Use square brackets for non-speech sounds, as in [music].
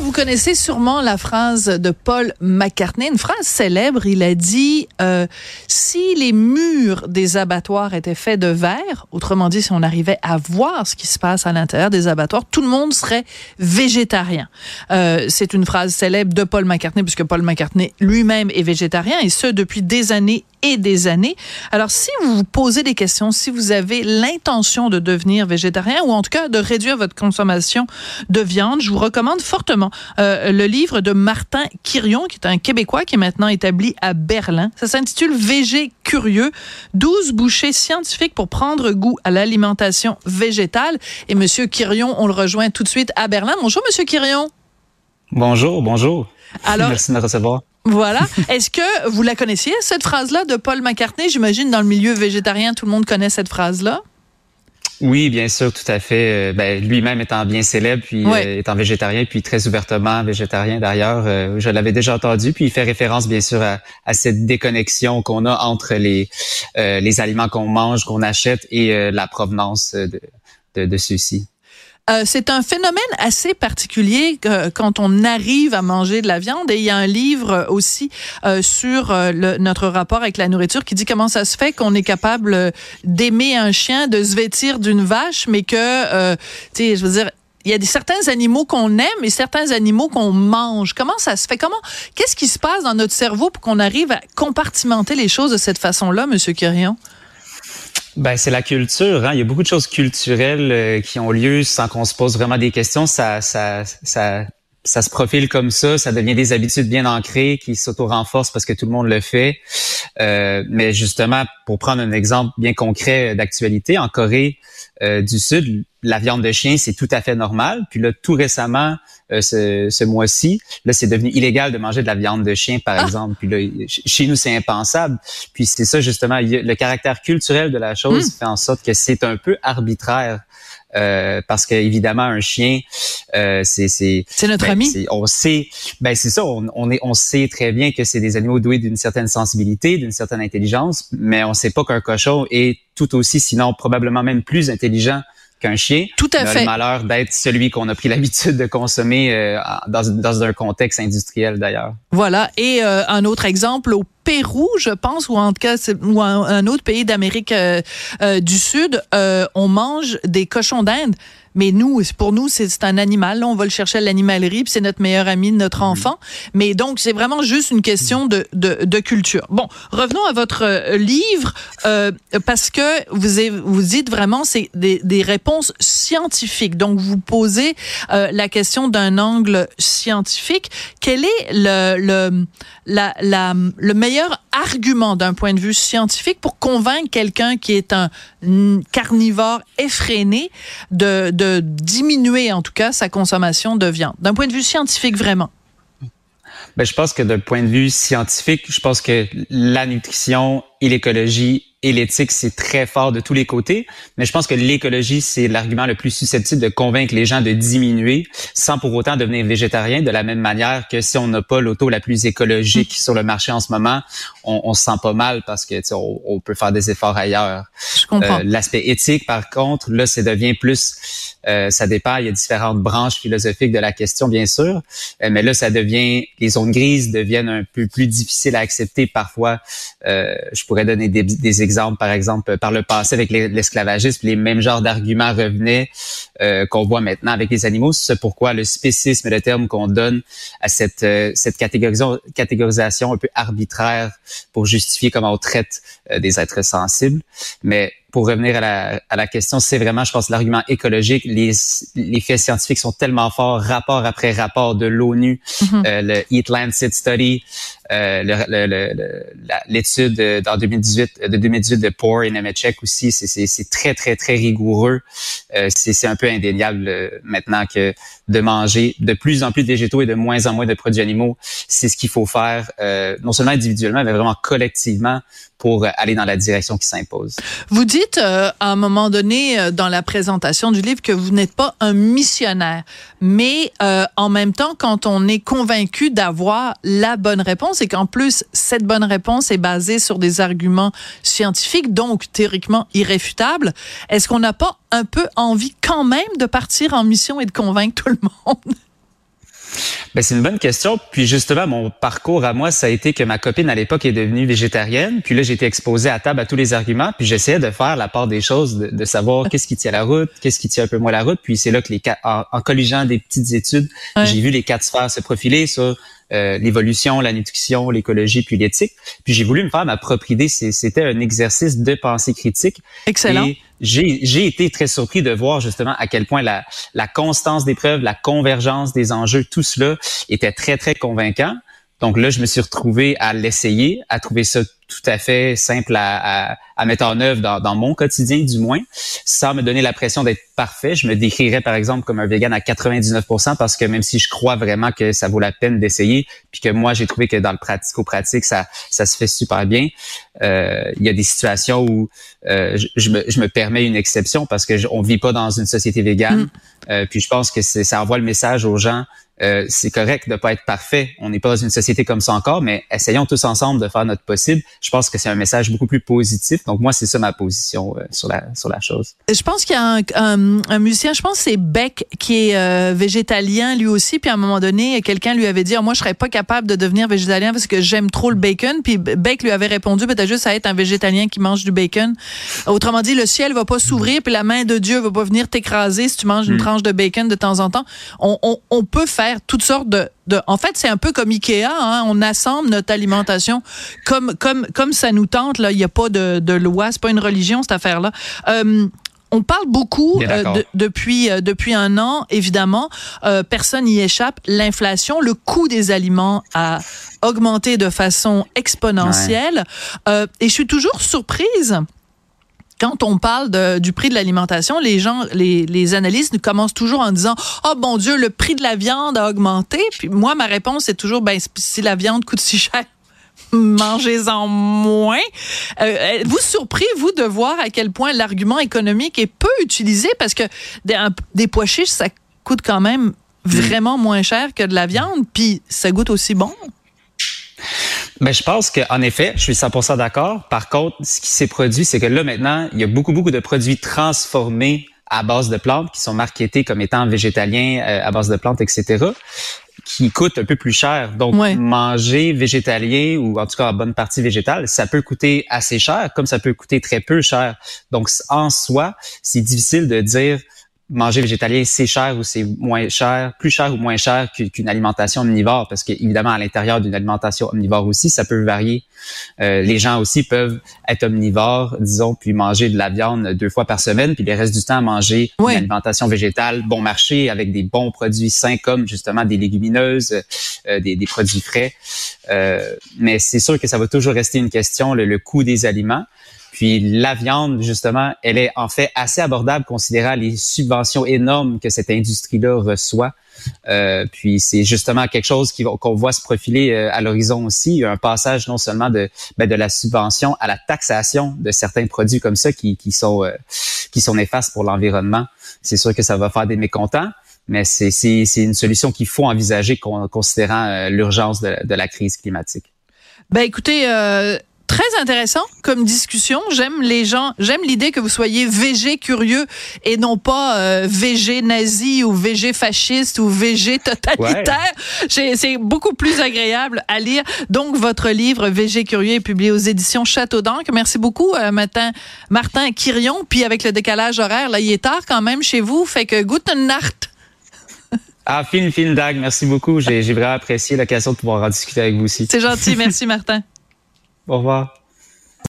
Vous connaissez sûrement la phrase de Paul McCartney, une phrase célèbre. Il a dit euh, si les murs des abattoirs étaient faits de verre, autrement dit, si on arrivait à voir ce qui se passe à l'intérieur des abattoirs, tout le monde serait végétarien. Euh, c'est une phrase célèbre de Paul McCartney, puisque Paul McCartney lui-même est végétarien, et ce depuis des années et des années. Alors, si vous vous posez des questions, si vous avez l'intention de devenir végétarien ou en tout cas de réduire votre consommation de viande, je vous recommande fortement euh, le livre de Martin Quirion, qui est un Québécois qui est maintenant établi à Berlin. Ça s'intitule Végé curieux, 12 bouchées scientifiques pour prendre goût à l'alimentation végétale. Et Monsieur Quirion, on le rejoint tout de suite à Berlin. Bonjour, Monsieur Quirion. Bonjour, bonjour. Alors, Merci de me recevoir. Voilà. [laughs] Est-ce que vous la connaissiez, cette phrase-là de Paul McCartney? J'imagine dans le milieu végétarien, tout le monde connaît cette phrase-là. Oui, bien sûr, tout à fait. Euh, ben, lui-même étant bien célèbre, puis euh, étant végétarien, puis très ouvertement végétarien d'ailleurs, euh, je l'avais déjà entendu. Puis il fait référence bien sûr à, cette déconnexion qu'on a entre les les aliments qu'on mange, qu'on achète et la provenance de, de, de ceux-ci. Euh, c'est un phénomène assez particulier quand on arrive à manger de la viande. Et il y a un livre aussi euh, sur euh, notre rapport avec la nourriture qui dit comment ça se fait qu'on est capable d'aimer un chien, de se vêtir d'une vache, mais que, tu sais, je veux dire, il y a des certains animaux qu'on aime et certains animaux qu'on mange. Comment ça se fait? Comment, qu'est-ce qui se passe dans notre cerveau pour qu'on arrive à compartimenter les choses de cette façon-là, Monsieur Quirion? Ben c'est la culture. Hein? Il y a beaucoup de choses culturelles euh, qui ont lieu sans qu'on se pose vraiment des questions. Ça, ça, ça, ça se profile comme ça. Ça devient des habitudes bien ancrées qui s'auto-renforcent parce que tout le monde le fait. Euh, mais justement, pour prendre un exemple bien concret d'actualité, en Corée euh, du Sud, la viande de chien, c'est tout à fait normal. Puis là, tout récemment, euh, ce, ce mois-ci, là, c'est devenu illégal de manger de la viande de chien, par ah! exemple. Puis là, chez nous, c'est impensable. Puis c'est ça, justement, le caractère culturel de la chose hmm. fait en sorte que c'est un peu arbitraire. Euh, parce que évidemment un chien euh, c'est c'est c'est notre ben, ami on sait ben c'est ça on, on, est on sait très bien que c'est des animaux doués d'une certaine sensibilité d'une certaine intelligence mais on sait pas qu'un cochon est tout aussi sinon probablement même plus intelligent qu'un chien. Tout à fait. le malheur d'être celui qu'on a pris [laughs] l'habitude de consommer euh, dans, dans, un contexte industriel d'ailleurs. Voilà. Et euh, un autre exemple, au Pérou, je pense, ou en tout cas, ou un, autre pays d'Amérique euh, du Sud, on mange des cochons d'Inde mais nous, pour nous, c'est un animal. Là, on va le chercher à l'animalerie, puis c'est notre meilleur ami, notre mm. enfant. Mais donc, c'est vraiment juste une question de, de, de, culture. Bon, revenons à votre euh, livre, euh, parce que vous, vous dites vraiment, c'est des, des, réponses scientifiques. Donc, vous posez euh, la question d'un angle scientifique. Quel est le, le, la, la, le meilleur argument d'un point de vue scientifique pour convaincre quelqu'un qui est un carnivore effréné de, de diminuer en tout cas sa consommation de viande, d'un point de vue scientifique vraiment? Ben, je pense que d'un point de vue scientifique, je pense que la nutrition et l'écologie et l'éthique, c'est très fort de tous les côtés. Mais je pense que l'écologie, c'est l'argument le plus susceptible de convaincre les gens de diminuer sans pour autant devenir végétarien. De la même manière que si on n'a pas l'auto la plus écologique mm. sur le marché en ce moment, on, on se sent pas mal parce que on, on, peut faire des efforts ailleurs. Je comprends. Euh, L'aspect éthique, par contre, là, ça devient plus, euh, ça dépend. Il y a différentes branches philosophiques de la question, bien sûr, euh, mais là, ça devient, les zones grises deviennent un peu plus difficiles à accepter parfois. Euh, je pourrais donner des, des exemples par exemple, par le passé avec l'esclavagisme, les mêmes genres d'arguments revenaient euh, qu'on voit maintenant avec les animaux. C'est pourquoi le spécisme est le terme qu'on donne à cette, euh, cette catégorisation, catégorisation un peu arbitraire pour justifier comment on traite euh, des êtres sensibles. Mais pour revenir à la, à la question, c'est vraiment, je pense, l'argument écologique. Les, les faits scientifiques sont tellement forts, rapport après rapport de l'ONU, mm-hmm. euh, le Eat Lancet Study, euh, l'étude le, le, 2018 de 2018 de Poor et Nemechek aussi, c'est très très très rigoureux. Euh, c'est un peu indéniable euh, maintenant que de manger de plus en plus de végétaux et de moins en moins de produits animaux, c'est ce qu'il faut faire, euh, non seulement individuellement, mais vraiment collectivement pour aller dans la direction qui s'impose. Vous dites dites à un moment donné dans la présentation du livre que vous n'êtes pas un missionnaire, mais en même temps, quand on est convaincu d'avoir la bonne réponse et qu'en plus cette bonne réponse est basée sur des arguments scientifiques, donc théoriquement irréfutables, est-ce qu'on n'a pas un peu envie quand même de partir en mission et de convaincre tout le monde? Ben, c'est une bonne question. Puis justement, mon parcours à moi, ça a été que ma copine à l'époque est devenue végétarienne. Puis là, j'ai été exposé à table à tous les arguments. Puis j'essayais de faire la part des choses, de, savoir [laughs] qu'est-ce qui tient la route, qu'est-ce qui tient un peu moins la route. Puis c'est là que les en, en colligeant des petites études, j'ai vu les quatre sphères se profiler sur euh, l'évolution, la nutrition, l'écologie, puis l'éthique. Puis j'ai voulu me faire ma propre idée. C'était un exercice de pensée critique. Excellent. Et j'ai été très surpris de voir justement à quel point la, la constance des preuves, la convergence des enjeux, tout cela était très, très convaincant. Donc là, je me suis retrouvé à l'essayer, à trouver ça tout à fait simple à, à, mettre en œuvre dans, dans, mon quotidien du moins, sans me donner la pression d'être parfait. Je me décrirais par exemple comme un vegan à 99% parce que même si je crois vraiment que ça vaut la peine d'essayer, puis que moi j'ai trouvé que dans le pratico-pratique ça ça se fait super bien, euh, il y a des situations où euh, je, me, je me permets une exception parce que on vit pas dans une société végane. Mm. Euh, puis je pense que ça envoie le message aux gens euh, c'est correct de pas être parfait. On n'est pas dans une société comme ça encore, mais essayons tous ensemble de faire notre possible. Je pense que c'est un message beaucoup plus positif. Donc moi, c'est ça ma position euh, sur la sur la chose. Je pense qu'il y a un, un, musicien, je pense c'est Beck qui est euh, végétalien lui aussi. Puis à un moment donné, quelqu'un lui avait dit, ah, moi je serais pas capable de devenir végétalien parce que j'aime trop le bacon. Puis Beck lui avait répondu, peut-être juste à être un végétalien qui mange du bacon. Autrement dit, le ciel va pas s'ouvrir, puis la main de Dieu va pas venir t'écraser si tu manges une mm. tranche de bacon de temps en temps. On, on, on peut faire toutes sortes de, de en fait, c'est un peu comme Ikea, hein, on assemble notre alimentation comme comme comme ça nous tente là, il n'y a pas de, de loi, c'est pas une religion cette affaire là. Euh, on parle beaucoup euh, depuis euh, depuis un an, évidemment. personne n'y échappe. L'inflation, le coût des aliments a augmenté de façon exponentielle. et je suis toujours surprise quand on parle de, du prix de l'alimentation, les gens, les, les analystes commencent toujours en disant Oh mon Dieu, le prix de la viande a augmenté. Puis moi, ma réponse est toujours ben, si la viande coûte si cher, [laughs] mangez-en moins. Euh, Êtes-vous surpris, vous, de voir à quel point l'argument économique est peu utilisé? Parce que des, des pois chiches, ça coûte quand même vraiment moins cher que de la viande, puis ça goûte aussi bon? Ben, je pense qu'en effet, je suis 100% d'accord. Par contre, ce qui s'est produit, c'est que là, maintenant, il y a beaucoup, beaucoup de produits transformés à base de plantes qui sont marketés comme étant végétaliens euh, à base de plantes, etc., qui coûtent un peu plus cher. Donc, manger végétalien ou en tout cas en bonne partie végétale, ça peut coûter assez cher, comme ça peut coûter très peu cher. Donc, en soi, c'est difficile de dire manger végétalien, c'est cher ou c'est moins cher, plus cher ou moins cher qu'une alimentation omnivore, parce qu'évidemment, à l'intérieur d'une alimentation omnivore aussi, ça peut varier. Euh, les gens aussi peuvent être omnivores, disons, puis manger de la viande deux fois par semaine, puis le reste du temps manger une alimentation végétale bon marché avec des bons produits sains comme justement des légumineuses, euh, des, des, produits frais. Euh, mais c'est sûr que ça va toujours rester une question, le coût des aliments. Puis la viande, justement, elle est en fait assez abordable considérant les subventions énormes que cette industrie-là reçoit. Euh, puis c'est justement quelque chose qu'on voit se profiler euh, à l'horizon aussi. Un passage non seulement de, ben, de la subvention à la taxation de certains produits comme ça qui, qui sont euh, qui sont néfastes pour l'environnement. C'est sûr que ça va faire des mécontents, mais c'est une solution qu'il faut envisager considérant euh, l'urgence de, de, la crise climatique. Ben écoutez, très intéressant comme discussion. J'aime les gens, j'aime l'idée que vous soyez végé curieux et non pas euh, végé nazi ou végé fasciste ou végé totalitaire. C'est beaucoup plus agréable à lire. Donc, votre livre Végé curieux est publié aux éditions Château d'Ancre. Merci beaucoup, euh, Martin, Martin Quirion. Puis avec le décalage horaire, là, il est tard quand même chez vous. Fait que guten Nacht. Ah, fin, fin, Dag. Merci beaucoup. J'ai vraiment apprécié l'occasion de pouvoir en discuter avec vous aussi. C'est gentil. Merci, Martin. Au.